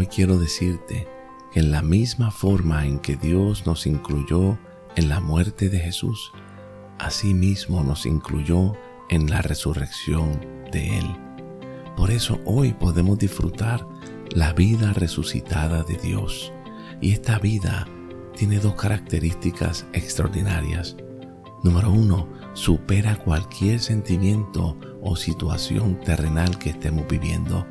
hoy quiero decirte que en la misma forma en que Dios nos incluyó en la muerte de Jesús, asimismo nos incluyó en la resurrección de Él. Por eso hoy podemos disfrutar la vida resucitada de Dios. Y esta vida tiene dos características extraordinarias. Número uno, supera cualquier sentimiento o situación terrenal que estemos viviendo.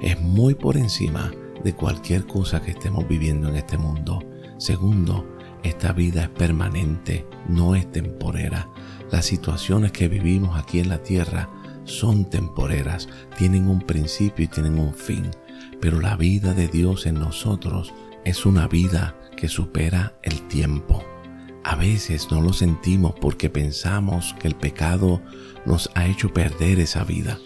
Es muy por encima de cualquier cosa que estemos viviendo en este mundo. Segundo, esta vida es permanente, no es temporera. Las situaciones que vivimos aquí en la tierra son temporeras, tienen un principio y tienen un fin, pero la vida de Dios en nosotros es una vida que supera el tiempo. A veces no lo sentimos porque pensamos que el pecado nos ha hecho perder esa vida,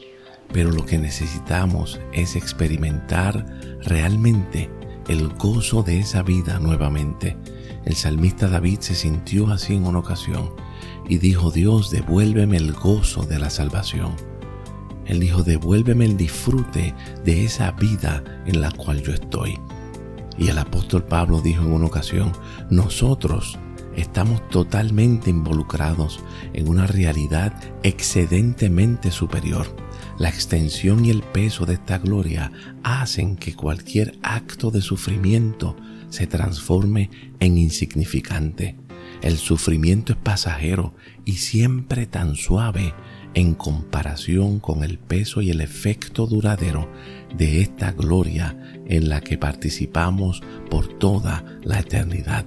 pero lo que necesitamos es experimentar realmente el gozo de esa vida nuevamente. El salmista David se sintió así en una ocasión y dijo, Dios, devuélveme el gozo de la salvación. Él dijo, devuélveme el disfrute de esa vida en la cual yo estoy. Y el apóstol Pablo dijo en una ocasión, nosotros estamos totalmente involucrados en una realidad excedentemente superior. La extensión y el peso de esta gloria hacen que cualquier acto de sufrimiento se transforme en insignificante. El sufrimiento es pasajero y siempre tan suave en comparación con el peso y el efecto duradero de esta gloria en la que participamos por toda la eternidad.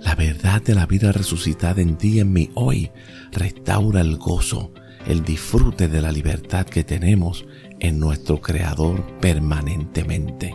La verdad de la vida resucitada en ti y en mí hoy restaura el gozo, el disfrute de la libertad que tenemos en nuestro Creador permanentemente.